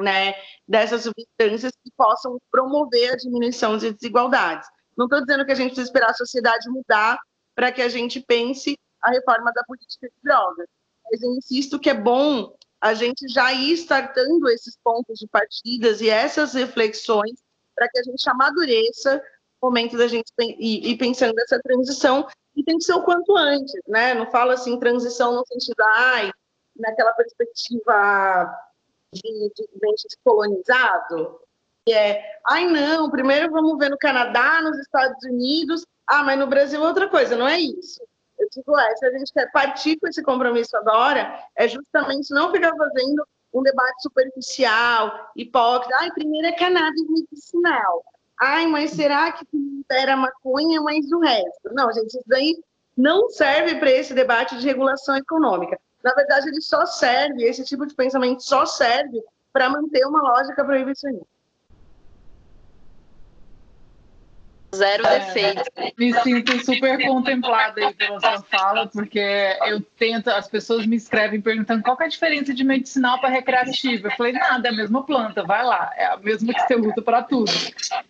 né, dessas substâncias que possam promover a diminuição de desigualdades. Não estou dizendo que a gente precisa esperar a sociedade mudar para que a gente pense a reforma da política de drogas, mas eu insisto que é bom a gente já ir startando esses pontos de partidas e essas reflexões para que a gente amadureça o momento da gente ir pensando essa transição e tem que ser o quanto antes, né? Não falo assim transição no sentido, ai, naquela perspectiva de, de, de colonizado, que é, ai não, primeiro vamos ver no Canadá, nos Estados Unidos, ah, mas no Brasil é outra coisa, não é isso. Eu digo, é, se a gente quer partir com esse compromisso agora, é justamente não ficar fazendo um debate superficial, hipócrita, ai, primeiro é cannabis medicinal, ai, mas será que era maconha, mas o resto? Não, gente, isso daí não serve para esse debate de regulação econômica. Na verdade, ele só serve, esse tipo de pensamento só serve para manter uma lógica proibicionista. Zero é, defeito. Me sinto super contemplada aí pela sua fala, porque eu tento, as pessoas me escrevem perguntando qual é a diferença de medicinal para recreativa. Eu falei, nada, é a mesma planta, vai lá, é a mesma que você usa para tudo.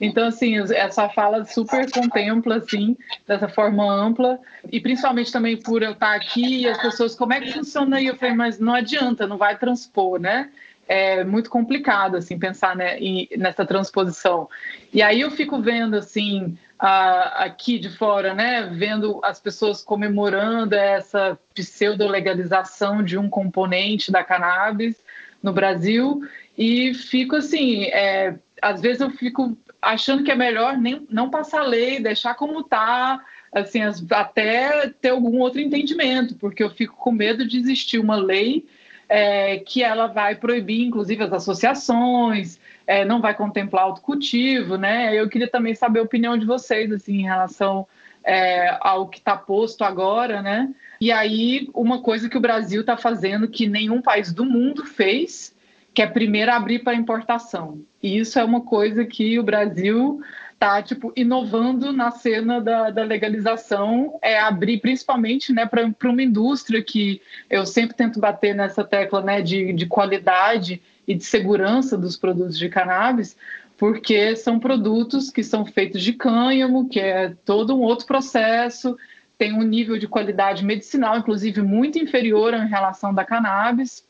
Então, assim, essa fala super contempla, assim, dessa forma ampla, e principalmente também por eu estar aqui e as pessoas, como é que funciona aí? Eu falei, mas não adianta, não vai transpor, né? É muito complicado assim pensar né, em, nessa transposição. E aí eu fico vendo assim aqui de fora, né, vendo as pessoas comemorando essa pseudo legalização de um componente da cannabis no Brasil e fico assim, é, às vezes eu fico achando que é melhor nem não passar lei, deixar como está assim, até ter algum outro entendimento, porque eu fico com medo de existir uma lei é, que ela vai proibir, inclusive, as associações, é, não vai contemplar autocultivo, né? Eu queria também saber a opinião de vocês, assim, em relação é, ao que está posto agora, né? E aí, uma coisa que o Brasil está fazendo que nenhum país do mundo fez, que é primeiro abrir para importação. E isso é uma coisa que o Brasil está tipo inovando na cena da, da, legalização é abrir principalmente né para uma indústria que eu sempre tento bater nessa tecla né de, de qualidade e de segurança dos produtos de cannabis porque são produtos que são feitos de cânhamo que é todo um outro processo tem um nível de qualidade medicinal inclusive muito inferior em relação da cannabis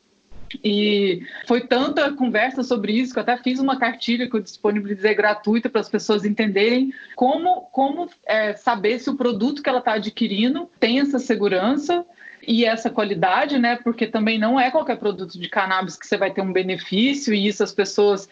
e foi tanta conversa sobre isso que eu até fiz uma cartilha que eu disponibilizei gratuita para as pessoas entenderem como, como é, saber se o produto que ela está adquirindo tem essa segurança e essa qualidade, né? Porque também não é qualquer produto de cannabis que você vai ter um benefício, e isso as pessoas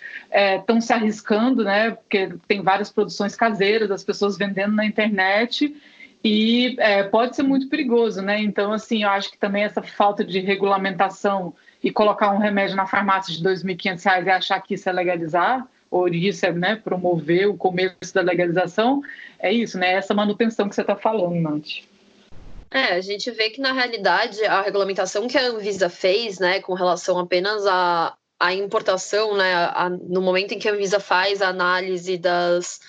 estão é, se arriscando, né? Porque tem várias produções caseiras, as pessoas vendendo na internet. E é, pode ser muito perigoso, né? Então, assim, eu acho que também essa falta de regulamentação e colocar um remédio na farmácia de R$ 2.500 e achar que isso é legalizar, ou isso é né, promover o começo da legalização, é isso, né? Essa manutenção que você está falando, Nath. É, a gente vê que na realidade a regulamentação que a Anvisa fez, né, com relação apenas à, à importação, né, a, no momento em que a Anvisa faz a análise das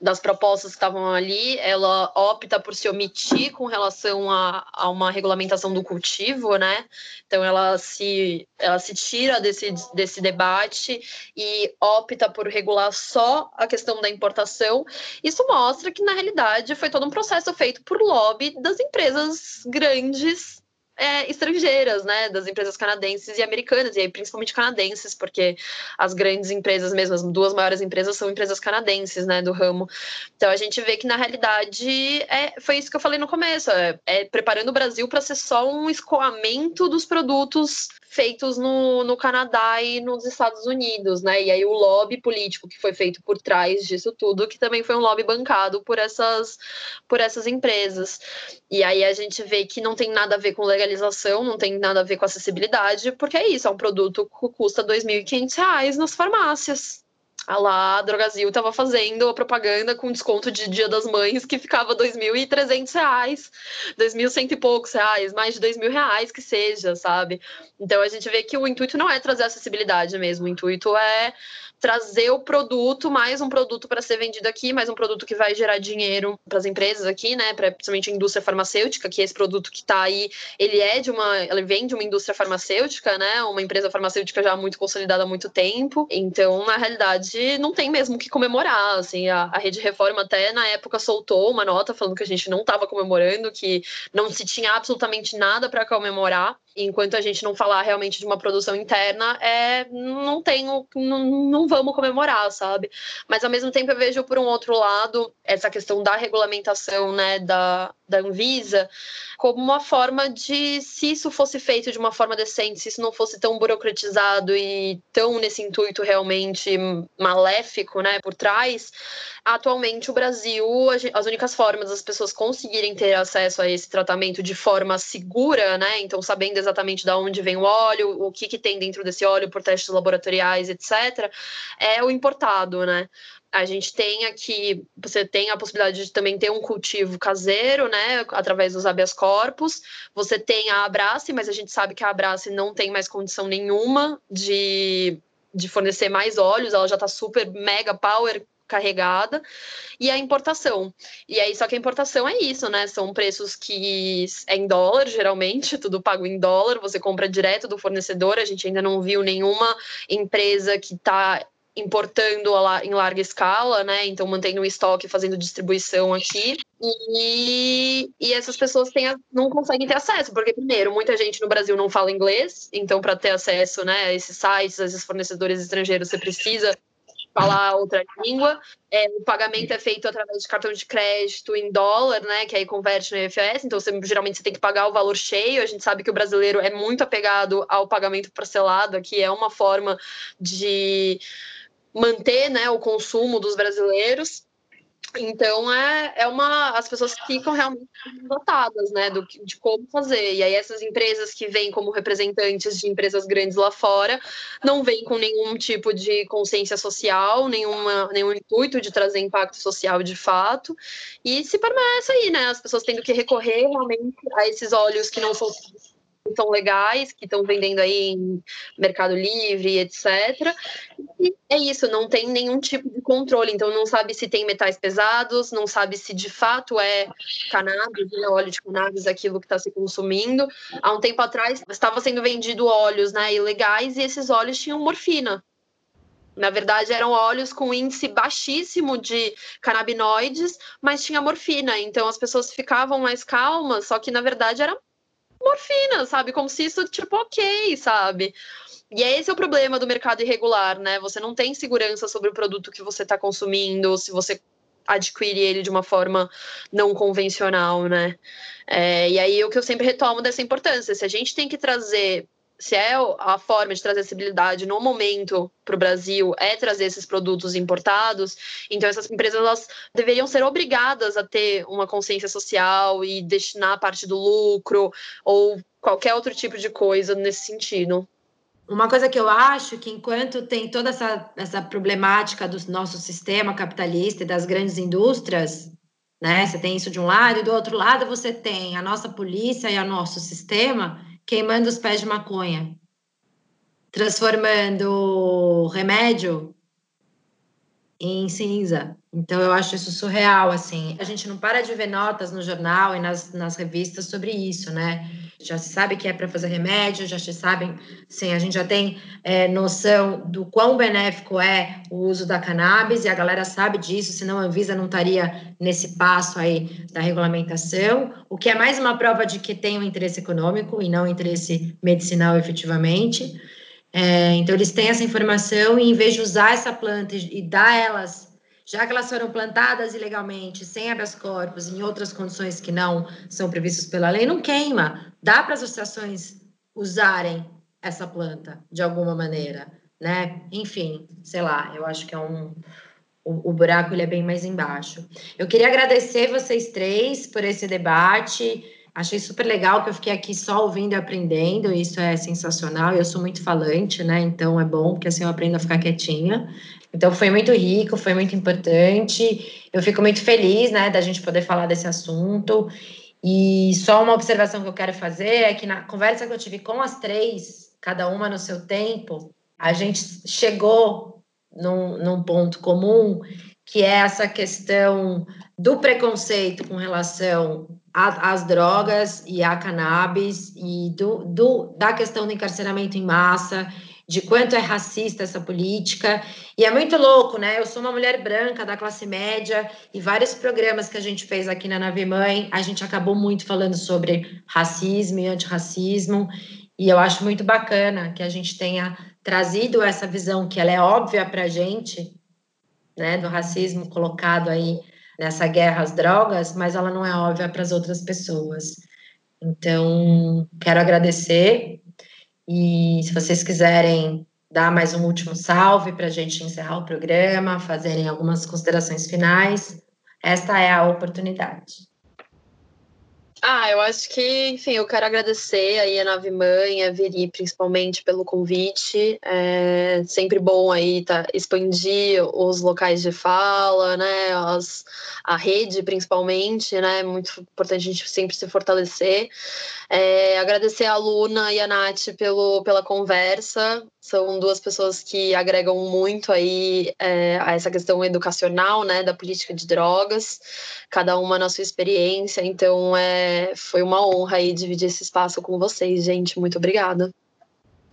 das propostas que estavam ali, ela opta por se omitir com relação a, a, uma regulamentação do cultivo, né? Então ela se, ela se tira desse, desse debate e opta por regular só a questão da importação. Isso mostra que, na realidade, foi todo um processo feito por lobby das empresas grandes é, estrangeiras, né, das empresas canadenses e americanas, e aí principalmente canadenses, porque as grandes empresas mesmo, as duas maiores empresas são empresas canadenses, né, do ramo. Então a gente vê que na realidade é, foi isso que eu falei no começo, é, é preparando o Brasil para ser só um escoamento dos produtos feitos no, no Canadá e nos Estados Unidos, né? E aí o lobby político que foi feito por trás disso tudo, que também foi um lobby bancado por essas, por essas empresas. E aí a gente vê que não tem nada a ver com legalização, não tem nada a ver com acessibilidade, porque é isso, é um produto que custa R$ 2.500 nas farmácias a lá a Drogazil estava fazendo a propaganda com desconto de Dia das Mães que ficava R$ 2.300, R$ 2.100 e poucos reais, mais de 2.000 reais que seja, sabe? Então a gente vê que o intuito não é trazer acessibilidade mesmo, o intuito é trazer o produto, mais um produto para ser vendido aqui, mais um produto que vai gerar dinheiro para as empresas aqui, né? Pra, principalmente a indústria farmacêutica, que esse produto que está aí, ele é de uma. Ele vem de uma indústria farmacêutica, né? Uma empresa farmacêutica já muito consolidada há muito tempo. Então, na realidade, não tem mesmo que comemorar. Assim, a, a Rede Reforma até na época soltou uma nota falando que a gente não estava comemorando, que não se tinha absolutamente nada para comemorar enquanto a gente não falar realmente de uma produção interna, é, não tenho, não, não vamos comemorar, sabe? Mas ao mesmo tempo eu vejo por um outro lado essa questão da regulamentação, né, da, da Anvisa, como uma forma de, se isso fosse feito de uma forma decente, se isso não fosse tão burocratizado e tão nesse intuito realmente maléfico, né, por trás, atualmente o Brasil, as únicas formas das pessoas conseguirem ter acesso a esse tratamento de forma segura, né, então sabendo exatamente de onde vem o óleo, o que, que tem dentro desse óleo por testes laboratoriais, etc., é o importado, né? A gente tem aqui, você tem a possibilidade de também ter um cultivo caseiro, né, através dos habeas corpus. Você tem a Abrace, mas a gente sabe que a Abrace não tem mais condição nenhuma de, de fornecer mais óleos, ela já está super mega power carregada, e a importação. E aí, só que a importação é isso, né? São preços que é em dólar, geralmente, tudo pago em dólar, você compra direto do fornecedor, a gente ainda não viu nenhuma empresa que está importando em larga escala, né? Então mantendo o estoque, fazendo distribuição aqui. E, e essas pessoas têm, não conseguem ter acesso, porque primeiro, muita gente no Brasil não fala inglês, então para ter acesso, né, a esses sites, a esses fornecedores estrangeiros, você precisa falar outra língua. É, o pagamento é feito através de cartão de crédito em dólar, né? Que aí converte no IFS, então você, geralmente você tem que pagar o valor cheio. A gente sabe que o brasileiro é muito apegado ao pagamento parcelado, que é uma forma de manter né, o consumo dos brasileiros. Então é, é uma. As pessoas ficam realmente dotadas né, do, de como fazer. E aí essas empresas que vêm como representantes de empresas grandes lá fora não vêm com nenhum tipo de consciência social, nenhuma, nenhum intuito de trazer impacto social de fato. E se permanece aí, né? As pessoas tendo que recorrer realmente a esses óleos que não são são legais, que estão vendendo aí em Mercado Livre, etc. E é isso, não tem nenhum tipo de controle, então não sabe se tem metais pesados, não sabe se de fato é cannabis, né, óleo de cannabis, aquilo que está se consumindo. Há um tempo atrás estava sendo vendido óleos né, ilegais e esses óleos tinham morfina. Na verdade, eram óleos com índice baixíssimo de canabinoides, mas tinha morfina. Então as pessoas ficavam mais calmas, só que na verdade era morfina, sabe? Como se isso, tipo, ok, sabe? E é esse é o problema do mercado irregular, né? Você não tem segurança sobre o produto que você está consumindo, se você adquire ele de uma forma não convencional, né? É, e aí o que eu sempre retomo dessa importância, se a gente tem que trazer se é a forma de trazer acessibilidade no momento para o Brasil é trazer esses produtos importados, então essas empresas elas deveriam ser obrigadas a ter uma consciência social e destinar parte do lucro ou qualquer outro tipo de coisa nesse sentido. Uma coisa que eu acho que enquanto tem toda essa, essa problemática do nosso sistema capitalista e das grandes indústrias, né? Você tem isso de um lado e do outro lado você tem a nossa polícia e o nosso sistema queimando os pés de maconha, transformando remédio em cinza. Então eu acho isso surreal, assim. A gente não para de ver notas no jornal e nas, nas revistas sobre isso, né? Já se sabe que é para fazer remédio, já se sabe, sim, a gente já tem é, noção do quão benéfico é o uso da cannabis e a galera sabe disso, senão a Anvisa não estaria nesse passo aí da regulamentação, o que é mais uma prova de que tem um interesse econômico e não um interesse medicinal efetivamente. É, então, eles têm essa informação e, em vez de usar essa planta e, e dar elas, já que elas foram plantadas ilegalmente, sem habeas corpus, em outras condições que não são previstas pela lei, não queima. Dá para as associações usarem essa planta de alguma maneira, né? Enfim, sei lá, eu acho que é um. O, buraco ele é bem mais embaixo. Eu queria agradecer vocês três por esse debate. Achei super legal que eu fiquei aqui só ouvindo e aprendendo, isso é sensacional. Eu sou muito falante, né? Então é bom, porque assim eu aprendo a ficar quietinha. Então foi muito rico, foi muito importante. Eu fico muito feliz, né, da gente poder falar desse assunto. E só uma observação que eu quero fazer é que na conversa que eu tive com as três, cada uma no seu tempo, a gente chegou num, num ponto comum que é essa questão do preconceito com relação às drogas e à cannabis e do, do, da questão do encarceramento em massa, de quanto é racista essa política. E é muito louco, né? Eu sou uma mulher branca da classe média e vários programas que a gente fez aqui na Nave Mãe, a gente acabou muito falando sobre racismo e antirracismo. E eu acho muito bacana que a gente tenha trazido essa visão que ela é óbvia para a gente, né, do racismo colocado aí nessa guerra às drogas, mas ela não é óbvia para as outras pessoas. Então, quero agradecer e se vocês quiserem dar mais um último salve para a gente encerrar o programa, fazerem algumas considerações finais, esta é a oportunidade. Ah, eu acho que, enfim, eu quero agradecer aí a Nave Mãe, a Veri, principalmente pelo convite. É sempre bom aí tá, expandir os locais de fala, né? As, a rede, principalmente, né? É muito importante a gente sempre se fortalecer. É, agradecer a Luna e a Nath pelo, pela conversa. São duas pessoas que agregam muito aí é, a essa questão educacional, né, da política de drogas, cada uma na sua experiência. Então, é, foi uma honra aí dividir esse espaço com vocês, gente. Muito obrigada.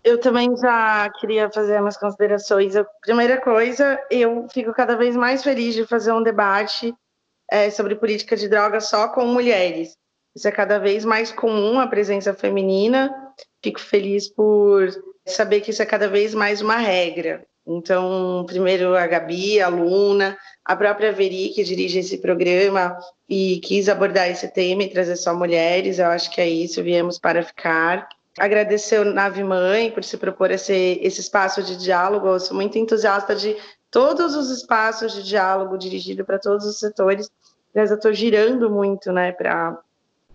Eu também já queria fazer umas considerações. A primeira coisa, eu fico cada vez mais feliz de fazer um debate é, sobre política de drogas só com mulheres isso é cada vez mais comum, a presença feminina. Fico feliz por saber que isso é cada vez mais uma regra. Então, primeiro a Gabi, a Luna, a própria Veri, que dirige esse programa e quis abordar esse tema e trazer só mulheres. Eu acho que é isso, viemos para ficar. Agradecer o Nave Mãe por se propor esse, esse espaço de diálogo. Eu sou muito entusiasta de todos os espaços de diálogo dirigido para todos os setores. Mas eu estou girando muito né, para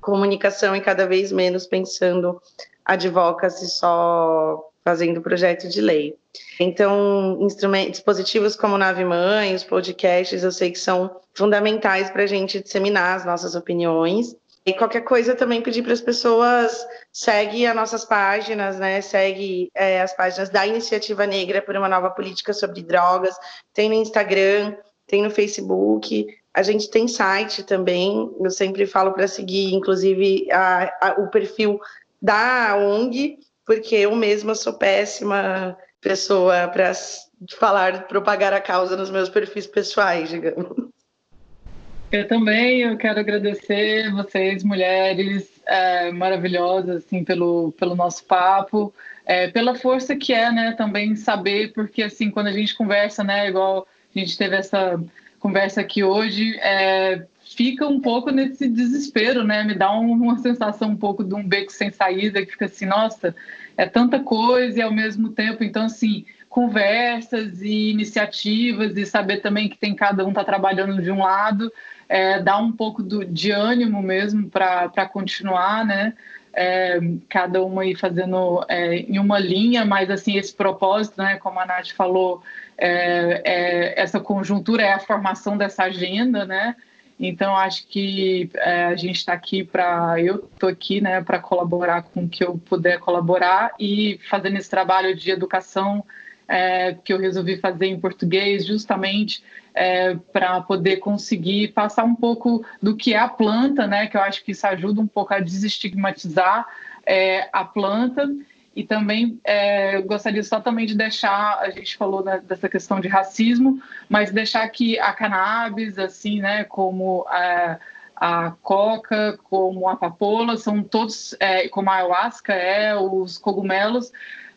comunicação e cada vez menos pensando advocacy só fazendo projeto de lei. Então, dispositivos como Nave Mãe, os podcasts, eu sei que são fundamentais para a gente disseminar as nossas opiniões. E qualquer coisa também pedir para as pessoas segue as nossas páginas, né? Segue é, as páginas da Iniciativa Negra por uma Nova Política sobre Drogas. Tem no Instagram, tem no Facebook. A gente tem site também, eu sempre falo para seguir, inclusive, a, a, o perfil da ONG, porque eu mesma sou péssima pessoa para falar, propagar a causa nos meus perfis pessoais, digamos. Eu também, eu quero agradecer vocês, mulheres é, maravilhosas, assim, pelo, pelo nosso papo, é, pela força que é, né, também saber, porque, assim, quando a gente conversa, né, igual a gente teve essa conversa aqui hoje é, fica um pouco nesse desespero, né? Me dá uma sensação um pouco de um beco sem saída, que fica assim, nossa, é tanta coisa e ao mesmo tempo, então assim, conversas e iniciativas e saber também que tem cada um tá trabalhando de um lado, é, dá um pouco do, de ânimo mesmo para continuar, né? É, cada uma aí fazendo é, em uma linha, mas assim, esse propósito, né, como a Nath falou, é, é, essa conjuntura é a formação dessa agenda, né? Então acho que é, a gente está aqui para eu estou aqui, né, para colaborar com o que eu puder colaborar e fazendo esse trabalho de educação é, que eu resolvi fazer em português, justamente é, para poder conseguir passar um pouco do que é a planta, né? Que eu acho que isso ajuda um pouco a desestigmatizar é, a planta e também é, gostaria só também de deixar, a gente falou dessa questão de racismo, mas deixar que a cannabis, assim, né, como a, a coca, como a papoula, são todos, é, como a ayahuasca é, os cogumelos,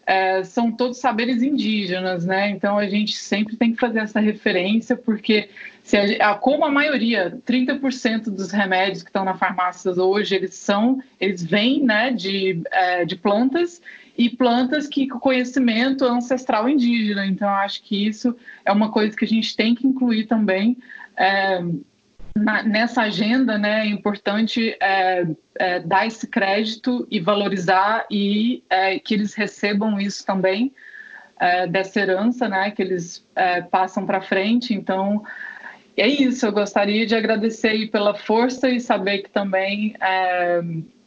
é, são todos saberes indígenas, né? Então a gente sempre tem que fazer essa referência, porque se a, como a maioria, 30% dos remédios que estão na farmácia hoje, eles são, eles vêm né, de, é, de plantas e plantas que com conhecimento ancestral indígena. Então, acho que isso é uma coisa que a gente tem que incluir também é, na, nessa agenda. Né, é importante é, é, dar esse crédito e valorizar e é, que eles recebam isso também é, dessa herança, né, que eles é, passam para frente. Então, é isso. Eu gostaria de agradecer pela força e saber que também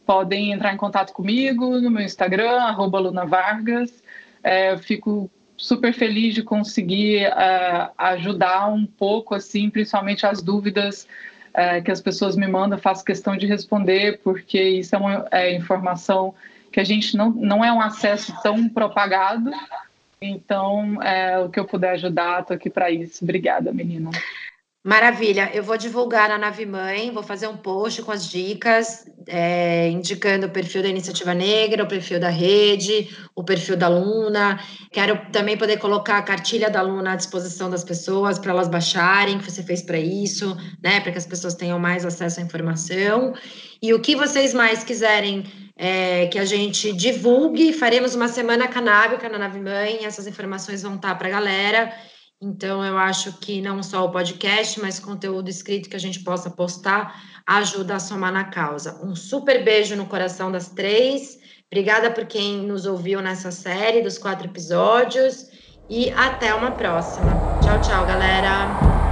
podem entrar em contato comigo no meu Instagram, arroba Luna Vargas. É, eu fico super feliz de conseguir uh, ajudar um pouco, assim, principalmente as dúvidas uh, que as pessoas me mandam, faço questão de responder, porque isso é uma é, informação que a gente não, não é um acesso tão propagado. Então, é, o que eu puder ajudar, estou aqui para isso. Obrigada, menina. Maravilha, eu vou divulgar na Nave Mãe, vou fazer um post com as dicas, é, indicando o perfil da Iniciativa Negra, o perfil da rede, o perfil da Luna. Quero também poder colocar a cartilha da Luna à disposição das pessoas para elas baixarem, que você fez para isso, né? Para que as pessoas tenham mais acesso à informação. E o que vocês mais quiserem é, que a gente divulgue, faremos uma semana canábica na Nave Mãe, essas informações vão estar para a galera. Então, eu acho que não só o podcast, mas conteúdo escrito que a gente possa postar ajuda a somar na causa. Um super beijo no coração das três. Obrigada por quem nos ouviu nessa série dos quatro episódios e até uma próxima. Tchau, tchau, galera.